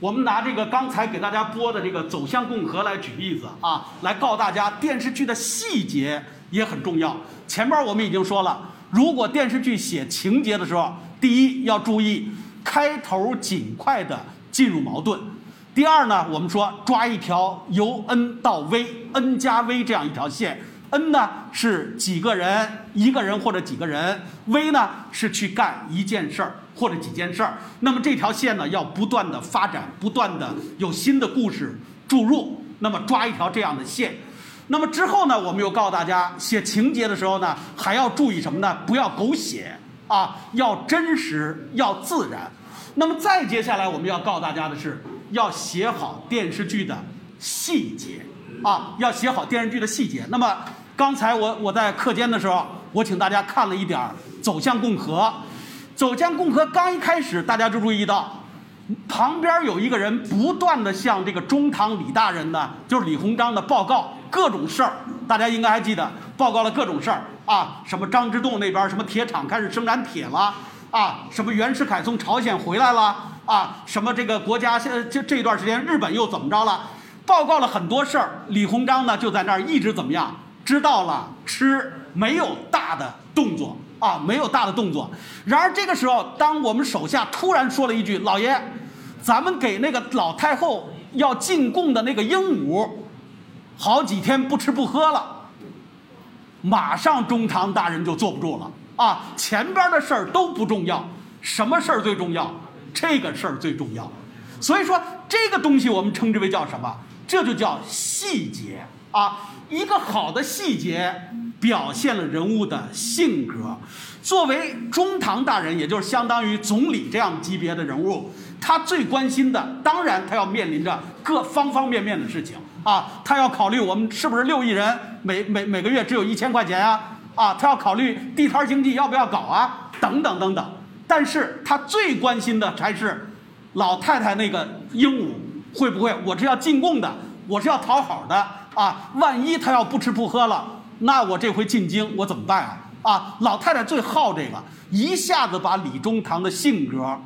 我们拿这个刚才给大家播的这个《走向共和》来举例子啊，来告诉大家电视剧的细节也很重要。前边我们已经说了，如果电视剧写情节的时候，第一要注意开头尽快的进入矛盾。第二呢，我们说抓一条由 N 到 V，N 加 V 这样一条线，N 呢是几个人，一个人或者几个人，V 呢是去干一件事儿或者几件事儿。那么这条线呢要不断的发展，不断的有新的故事注入。那么抓一条这样的线。那么之后呢，我们又告诉大家，写情节的时候呢，还要注意什么呢？不要狗血啊，要真实，要自然。那么再接下来我们要告诉大家的是。要写好电视剧的细节啊，要写好电视剧的细节。那么刚才我我在课间的时候，我请大家看了一点儿《走向共和》。《走向共和》刚一开始，大家就注意到旁边有一个人不断的向这个中堂李大人呢，就是李鸿章的报告各种事儿。大家应该还记得，报告了各种事儿啊，什么张之洞那边什么铁厂开始生产铁了啊，什么袁世凯从朝鲜回来了。啊，什么这个国家现在这这段时间日本又怎么着了？报告了很多事儿，李鸿章呢就在那儿一直怎么样？知道了，吃没有大的动作啊，没有大的动作。然而这个时候，当我们手下突然说了一句：“老爷，咱们给那个老太后要进贡的那个鹦鹉，好几天不吃不喝了。”马上中堂大人就坐不住了啊！前边的事儿都不重要，什么事儿最重要？这个事儿最重要，所以说这个东西我们称之为叫什么？这就叫细节啊！一个好的细节表现了人物的性格。作为中堂大人，也就是相当于总理这样级别的人物，他最关心的，当然他要面临着各方方面面的事情啊！他要考虑我们是不是六亿人，每每每个月只有一千块钱啊？啊，他要考虑地摊经济要不要搞啊？等等等等。但是他最关心的还是老太太那个鹦鹉会不会？我是要进贡的，我是要讨好的啊！万一他要不吃不喝了，那我这回进京我怎么办啊？啊！老太太最好这个，一下子把李中堂的性格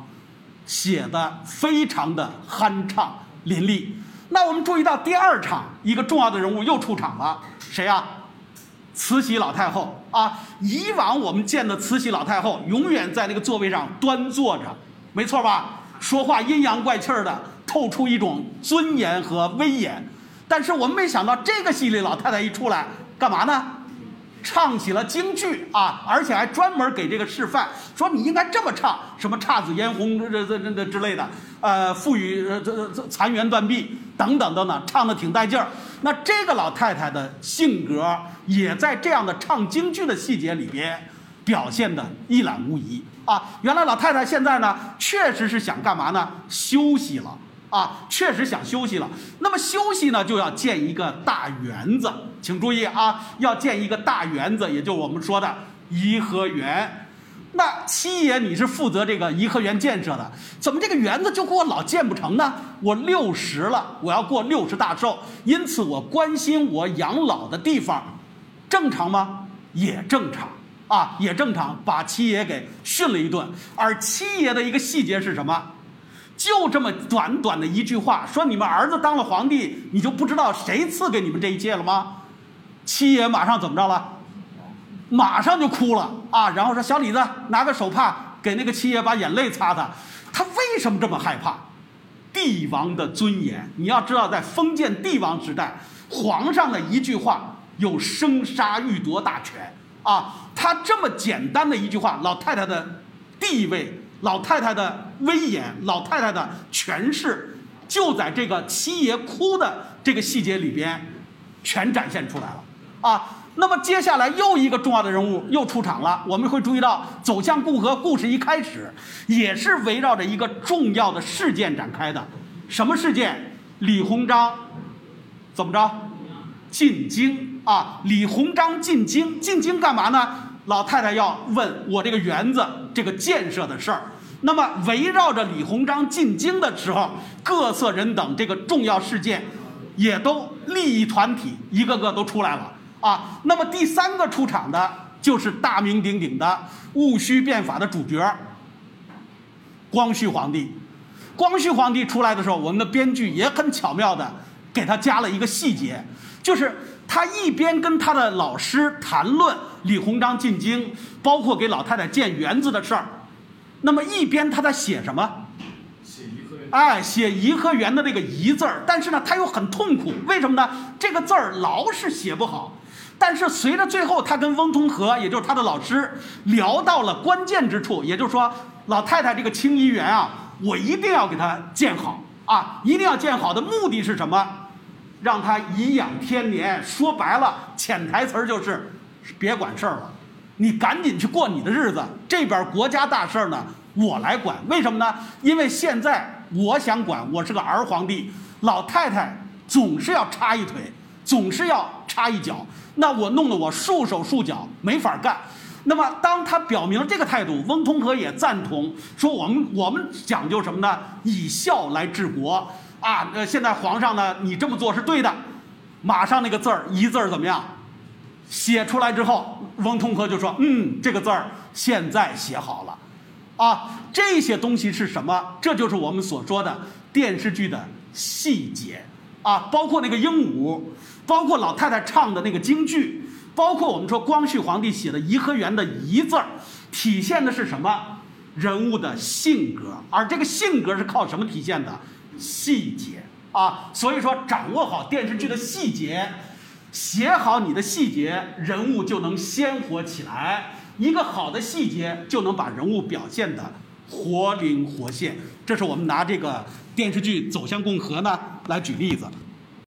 写得非常的酣畅淋漓。那我们注意到第二场一个重要的人物又出场了，谁呀？慈禧老太后啊，以往我们见的慈禧老太后永远在那个座位上端坐着，没错吧？说话阴阳怪气的，透出一种尊严和威严。但是我们没想到，这个戏里老太太一出来，干嘛呢？唱起了京剧啊，而且还专门给这个示范，说你应该这么唱，什么姹紫嫣红这这这这之类的，呃，赋予这这残垣断壁等等等等，唱的挺带劲儿。那这个老太太的性格也在这样的唱京剧的细节里边表现的一览无遗啊。原来老太太现在呢，确实是想干嘛呢？休息了。啊，确实想休息了。那么休息呢，就要建一个大园子。请注意啊，要建一个大园子，也就我们说的颐和园。那七爷你是负责这个颐和园建设的，怎么这个园子就给我老建不成呢？我六十了，我要过六十大寿，因此我关心我养老的地方，正常吗？也正常啊，也正常。把七爷给训了一顿，而七爷的一个细节是什么？就这么短短的一句话，说你们儿子当了皇帝，你就不知道谁赐给你们这一切了吗？七爷马上怎么着了？马上就哭了啊！然后说小李子拿个手帕给那个七爷把眼泪擦擦。他为什么这么害怕？帝王的尊严，你要知道，在封建帝王时代，皇上的一句话有生杀予夺大权啊！他这么简单的一句话，老太太的地位。老太太的威严，老太太的权势，就在这个七爷哭的这个细节里边，全展现出来了啊。那么接下来又一个重要的人物又出场了，我们会注意到《走向共和》故事一开始也是围绕着一个重要的事件展开的，什么事件？李鸿章怎么着？进京啊！李鸿章进京，进京干嘛呢？老太太要问我这个园子这个建设的事儿。那么围绕着李鸿章进京的时候，各色人等这个重要事件，也都利益团体一个个都出来了啊。那么第三个出场的就是大名鼎鼎的戊戌变法的主角，光绪皇帝。光绪皇帝出来的时候，我们的编剧也很巧妙的给他加了一个细节，就是他一边跟他的老师谈论李鸿章进京，包括给老太太建园子的事儿，那么一边他在写什么？写颐和园。哎，写颐和园的那个“颐”字儿，但是呢，他又很痛苦，为什么呢？这个字儿老是写不好。但是随着最后他跟翁同龢，也就是他的老师，聊到了关键之处，也就是说，老太太这个清漪园啊，我一定要给它建好啊，一定要建好的目的是什么？让她颐养天年。说白了，潜台词儿就是别管事儿了，你赶紧去过你的日子。这边国家大事呢，我来管。为什么呢？因为现在我想管，我是个儿皇帝，老太太总是要插一腿，总是要插一脚。那我弄得我束手束脚，没法干。那么，当他表明这个态度，翁同龢也赞同，说我们我们讲究什么呢？以孝来治国啊！呃，现在皇上呢，你这么做是对的。马上那个字儿“一”字儿怎么样？写出来之后，翁同龢就说：“嗯，这个字儿现在写好了。”啊，这些东西是什么？这就是我们所说的电视剧的细节啊，包括那个鹦鹉。包括老太太唱的那个京剧，包括我们说光绪皇帝写的颐和园的“颐”字儿，体现的是什么？人物的性格，而这个性格是靠什么体现的？细节啊！所以说，掌握好电视剧的细节，写好你的细节，人物就能鲜活起来。一个好的细节就能把人物表现的活灵活现。这是我们拿这个电视剧《走向共和》呢来举例子。